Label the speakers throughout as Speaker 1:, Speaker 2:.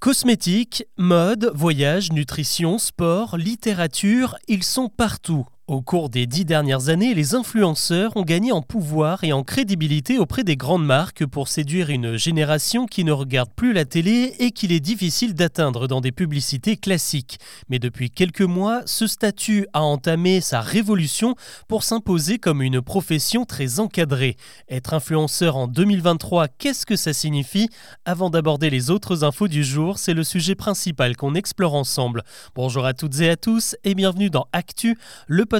Speaker 1: Cosmétiques, mode, voyage, nutrition, sport, littérature, ils sont partout. Au cours des dix dernières années, les influenceurs ont gagné en pouvoir et en crédibilité auprès des grandes marques pour séduire une génération qui ne regarde plus la télé et qu'il est difficile d'atteindre dans des publicités classiques. Mais depuis quelques mois, ce statut a entamé sa révolution pour s'imposer comme une profession très encadrée. Être influenceur en 2023, qu'est-ce que ça signifie? Avant d'aborder les autres infos du jour, c'est le sujet principal qu'on explore ensemble. Bonjour à toutes et à tous et bienvenue dans Actu, le podcast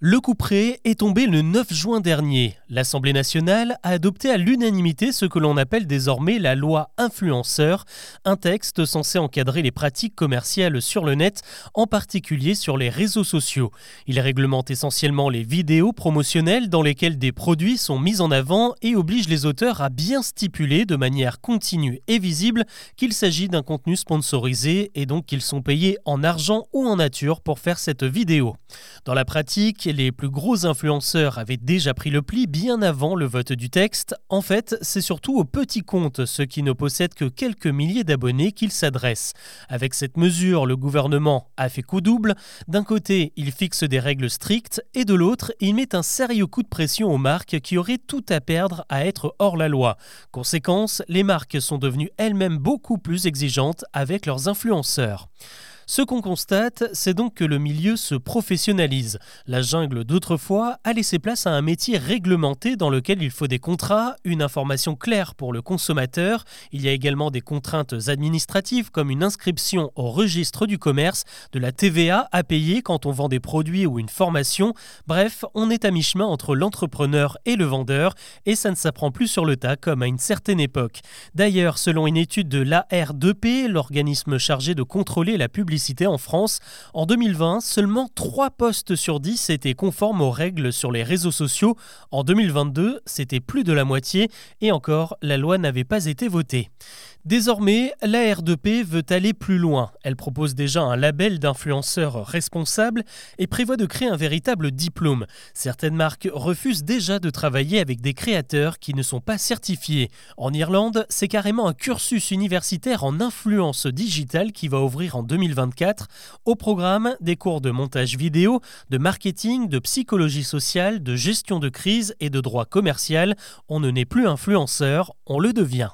Speaker 1: le coup est tombé le 9 juin dernier. L'Assemblée nationale a adopté à l'unanimité ce que l'on appelle désormais la loi influenceur, un texte censé encadrer les pratiques commerciales sur le net, en particulier sur les réseaux sociaux. Il réglemente essentiellement les vidéos promotionnelles dans lesquelles des produits sont mis en avant et oblige les auteurs à bien stipuler de manière continue et visible qu'il s'agit d'un contenu sponsorisé et donc qu'ils sont payés en argent ou en nature pour faire cette vidéo. Dans la pratique, les plus gros influenceurs avaient déjà pris le pli bien avant le vote du texte. En fait, c'est surtout aux petits comptes, ceux qui ne possèdent que quelques milliers d'abonnés, qu'ils s'adressent. Avec cette mesure, le gouvernement a fait coup double. D'un côté, il fixe des règles strictes et de l'autre, il met un sérieux coup de pression aux marques qui auraient tout à perdre à être hors la loi. Conséquence, les marques sont devenues elles-mêmes beaucoup plus exigeantes avec leurs influenceurs. Ce qu'on constate, c'est donc que le milieu se professionnalise. La jungle d'autrefois a laissé place à un métier réglementé dans lequel il faut des contrats, une information claire pour le consommateur. Il y a également des contraintes administratives comme une inscription au registre du commerce, de la TVA à payer quand on vend des produits ou une formation. Bref, on est à mi-chemin entre l'entrepreneur et le vendeur et ça ne s'apprend plus sur le tas comme à une certaine époque. D'ailleurs, selon une étude de l'AR2P, l'organisme chargé de contrôler la publicité en France. En 2020, seulement 3 postes sur 10 étaient conformes aux règles sur les réseaux sociaux. En 2022, c'était plus de la moitié et encore, la loi n'avait pas été votée. Désormais, la R2P veut aller plus loin. Elle propose déjà un label d'influenceur responsable et prévoit de créer un véritable diplôme. Certaines marques refusent déjà de travailler avec des créateurs qui ne sont pas certifiés. En Irlande, c'est carrément un cursus universitaire en influence digitale qui va ouvrir en 2024. Au programme, des cours de montage vidéo, de marketing, de psychologie sociale, de gestion de crise et de droit commercial. On ne n'est plus influenceur, on le devient.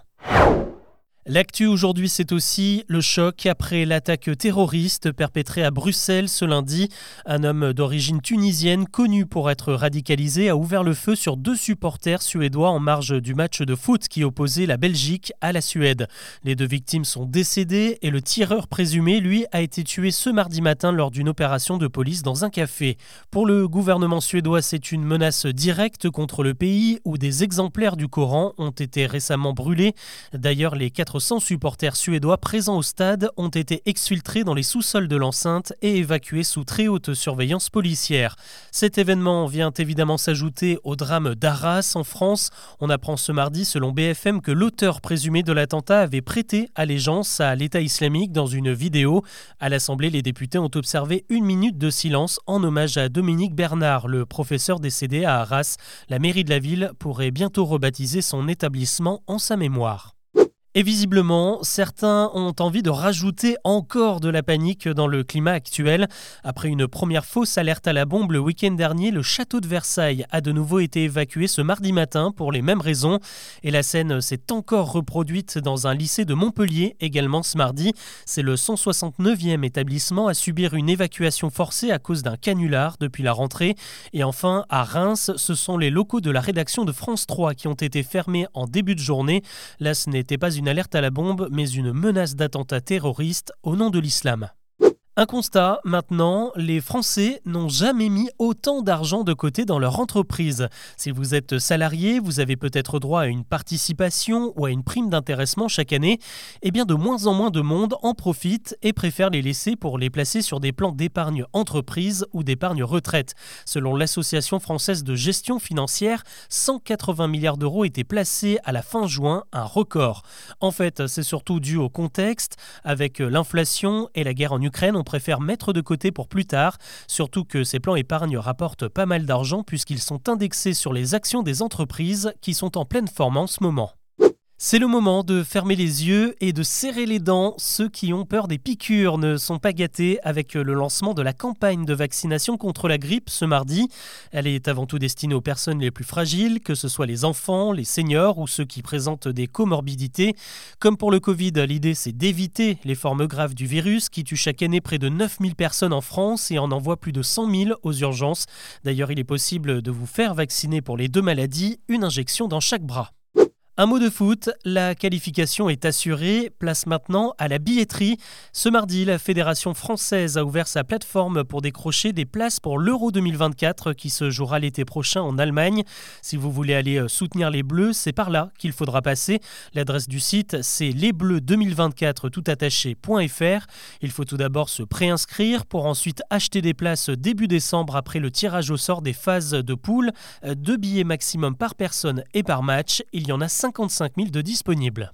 Speaker 1: L'actu aujourd'hui, c'est aussi le choc après l'attaque terroriste perpétrée à Bruxelles ce lundi. Un homme d'origine tunisienne, connu pour être radicalisé, a ouvert le feu sur deux supporters suédois en marge du match de foot qui opposait la Belgique à la Suède. Les deux victimes sont décédées et le tireur présumé, lui, a été tué ce mardi matin lors d'une opération de police dans un café. Pour le gouvernement suédois, c'est une menace directe contre le pays où des exemplaires du Coran ont été récemment brûlés. D'ailleurs, les quatre 400 supporters suédois présents au stade ont été exfiltrés dans les sous-sols de l'enceinte et évacués sous très haute surveillance policière. Cet événement vient évidemment s'ajouter au drame d'Arras en France. On apprend ce mardi, selon BFM, que l'auteur présumé de l'attentat avait prêté allégeance à l'État islamique dans une vidéo. À l'Assemblée, les députés ont observé une minute de silence en hommage à Dominique Bernard, le professeur décédé à Arras. La mairie de la ville pourrait bientôt rebaptiser son établissement en sa mémoire. Et visiblement, certains ont envie de rajouter encore de la panique dans le climat actuel. Après une première fausse alerte à la bombe le week-end dernier, le château de Versailles a de nouveau été évacué ce mardi matin pour les mêmes raisons. Et la scène s'est encore reproduite dans un lycée de Montpellier également ce mardi. C'est le 169e établissement à subir une évacuation forcée à cause d'un canular depuis la rentrée. Et enfin, à Reims, ce sont les locaux de la rédaction de France 3 qui ont été fermés en début de journée. Là, ce n'était pas une une alerte à la bombe, mais une menace d'attentat terroriste au nom de l'islam. Un constat, maintenant, les Français n'ont jamais mis autant d'argent de côté dans leur entreprise. Si vous êtes salarié, vous avez peut-être droit à une participation ou à une prime d'intéressement chaque année. Eh bien, de moins en moins de monde en profite et préfère les laisser pour les placer sur des plans d'épargne entreprise ou d'épargne retraite. Selon l'Association française de gestion financière, 180 milliards d'euros étaient placés à la fin juin, un record. En fait, c'est surtout dû au contexte, avec l'inflation et la guerre en Ukraine, préfèrent mettre de côté pour plus tard, surtout que ces plans épargne rapportent pas mal d'argent puisqu'ils sont indexés sur les actions des entreprises qui sont en pleine forme en ce moment. C'est le moment de fermer les yeux et de serrer les dents. Ceux qui ont peur des piqûres ne sont pas gâtés avec le lancement de la campagne de vaccination contre la grippe ce mardi. Elle est avant tout destinée aux personnes les plus fragiles, que ce soit les enfants, les seniors ou ceux qui présentent des comorbidités. Comme pour le Covid, l'idée c'est d'éviter les formes graves du virus qui tue chaque année près de 9000 personnes en France et en envoie plus de 100 000 aux urgences. D'ailleurs, il est possible de vous faire vacciner pour les deux maladies, une injection dans chaque bras. Un mot de foot, la qualification est assurée, place maintenant à la billetterie. Ce mardi, la Fédération française a ouvert sa plateforme pour décrocher des places pour l'Euro 2024 qui se jouera l'été prochain en Allemagne. Si vous voulez aller euh, soutenir les Bleus, c'est par là qu'il faudra passer. L'adresse du site, c'est lesbleus2024 toutattaché.fr. Il faut tout d'abord se préinscrire pour ensuite acheter des places début décembre après le tirage au sort des phases de poule. Euh, deux billets maximum par personne et par match. Il y en a 55 000 de disponibles.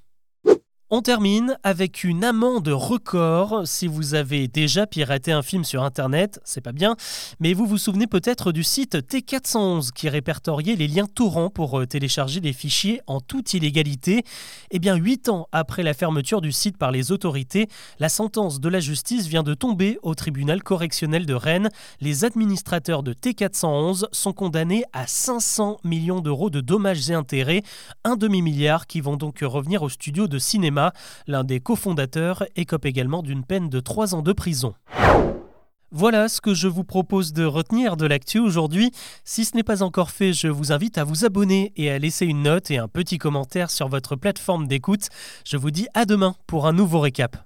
Speaker 1: On termine avec une amende record. Si vous avez déjà piraté un film sur Internet, c'est pas bien, mais vous vous souvenez peut-être du site T411 qui répertoriait les liens torrents pour euh, télécharger des fichiers en toute illégalité. Eh bien, huit ans après la fermeture du site par les autorités, la sentence de la justice vient de tomber au tribunal correctionnel de Rennes. Les administrateurs de T411 sont condamnés à 500 millions d'euros de dommages et intérêts, un demi-milliard qui vont donc revenir au studio de L'un des cofondateurs écope également d'une peine de 3 ans de prison. Voilà ce que je vous propose de retenir de l'actu aujourd'hui. Si ce n'est pas encore fait, je vous invite à vous abonner et à laisser une note et un petit commentaire sur votre plateforme d'écoute. Je vous dis à demain pour un nouveau récap.